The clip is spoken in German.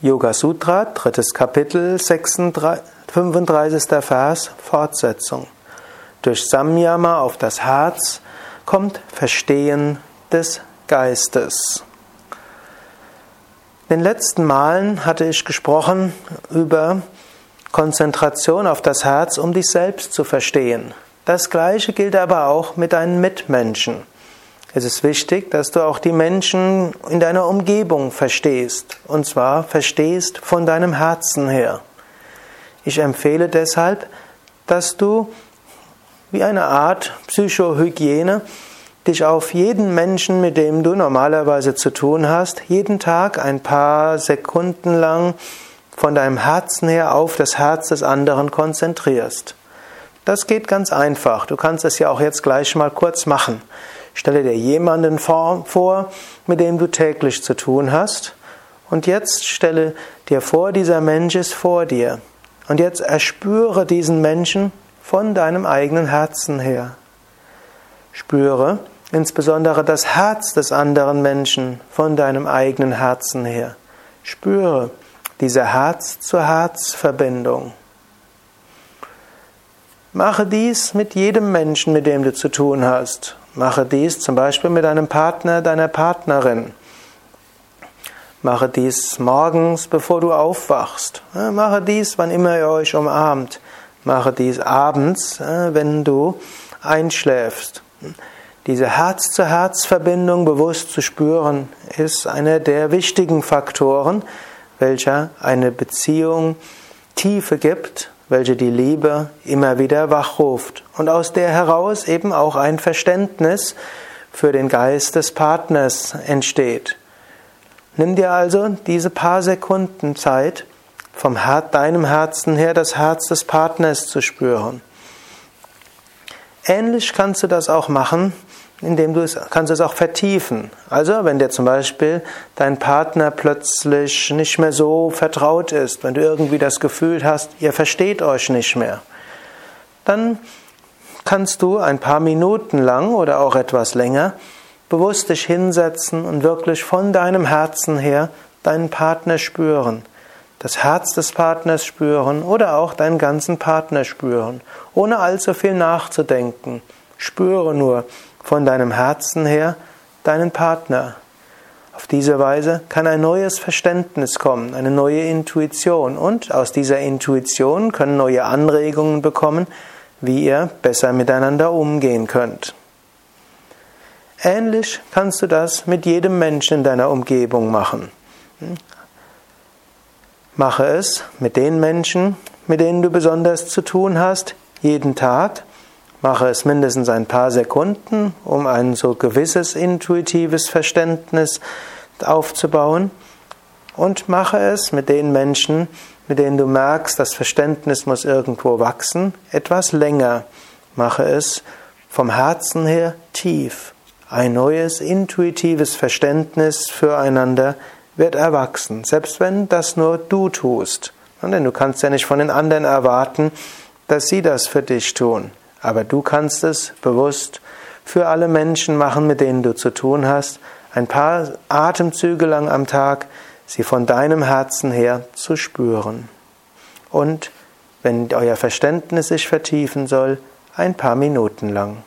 Yoga Sutra, drittes Kapitel, 35. Vers, Fortsetzung. Durch Samyama auf das Herz kommt Verstehen des Geistes. In den letzten Malen hatte ich gesprochen über Konzentration auf das Herz, um dich selbst zu verstehen. Das Gleiche gilt aber auch mit deinen Mitmenschen. Es ist wichtig, dass du auch die Menschen in deiner Umgebung verstehst. Und zwar verstehst von deinem Herzen her. Ich empfehle deshalb, dass du wie eine Art Psychohygiene dich auf jeden Menschen, mit dem du normalerweise zu tun hast, jeden Tag ein paar Sekunden lang von deinem Herzen her auf das Herz des anderen konzentrierst. Das geht ganz einfach. Du kannst es ja auch jetzt gleich mal kurz machen. Stelle dir jemanden vor, mit dem du täglich zu tun hast. Und jetzt stelle dir vor, dieser Mensch ist vor dir. Und jetzt erspüre diesen Menschen von deinem eigenen Herzen her. Spüre insbesondere das Herz des anderen Menschen von deinem eigenen Herzen her. Spüre diese Herz-zu-Herz-Verbindung. Mache dies mit jedem Menschen, mit dem du zu tun hast. Mache dies zum Beispiel mit deinem Partner, deiner Partnerin. Mache dies morgens, bevor du aufwachst. Mache dies, wann immer ihr euch umarmt. Mache dies abends, wenn du einschläfst. Diese Herz-zu-Herz-Verbindung bewusst zu spüren, ist einer der wichtigen Faktoren, welcher eine Beziehung Tiefe gibt welche die Liebe immer wieder wachruft und aus der heraus eben auch ein Verständnis für den Geist des Partners entsteht. Nimm dir also diese paar Sekunden Zeit, vom deinem Herzen her das Herz des Partners zu spüren. Ähnlich kannst du das auch machen, indem du es kannst es auch vertiefen. Also, wenn dir zum Beispiel dein Partner plötzlich nicht mehr so vertraut ist, wenn du irgendwie das Gefühl hast, ihr versteht euch nicht mehr, dann kannst du ein paar Minuten lang oder auch etwas länger bewusst dich hinsetzen und wirklich von deinem Herzen her deinen Partner spüren, das Herz des Partners spüren oder auch deinen ganzen Partner spüren, ohne allzu viel nachzudenken. Spüre nur, von deinem Herzen her deinen Partner. Auf diese Weise kann ein neues Verständnis kommen, eine neue Intuition und aus dieser Intuition können neue Anregungen bekommen, wie ihr besser miteinander umgehen könnt. Ähnlich kannst du das mit jedem Menschen in deiner Umgebung machen. Mache es mit den Menschen, mit denen du besonders zu tun hast, jeden Tag Mache es mindestens ein paar Sekunden, um ein so gewisses intuitives Verständnis aufzubauen. Und mache es mit den Menschen, mit denen du merkst, das Verständnis muss irgendwo wachsen, etwas länger. Mache es vom Herzen her tief. Ein neues intuitives Verständnis füreinander wird erwachsen, selbst wenn das nur du tust. Denn du kannst ja nicht von den anderen erwarten, dass sie das für dich tun. Aber du kannst es bewusst für alle Menschen machen, mit denen du zu tun hast, ein paar Atemzüge lang am Tag, sie von deinem Herzen her zu spüren. Und wenn euer Verständnis sich vertiefen soll, ein paar Minuten lang.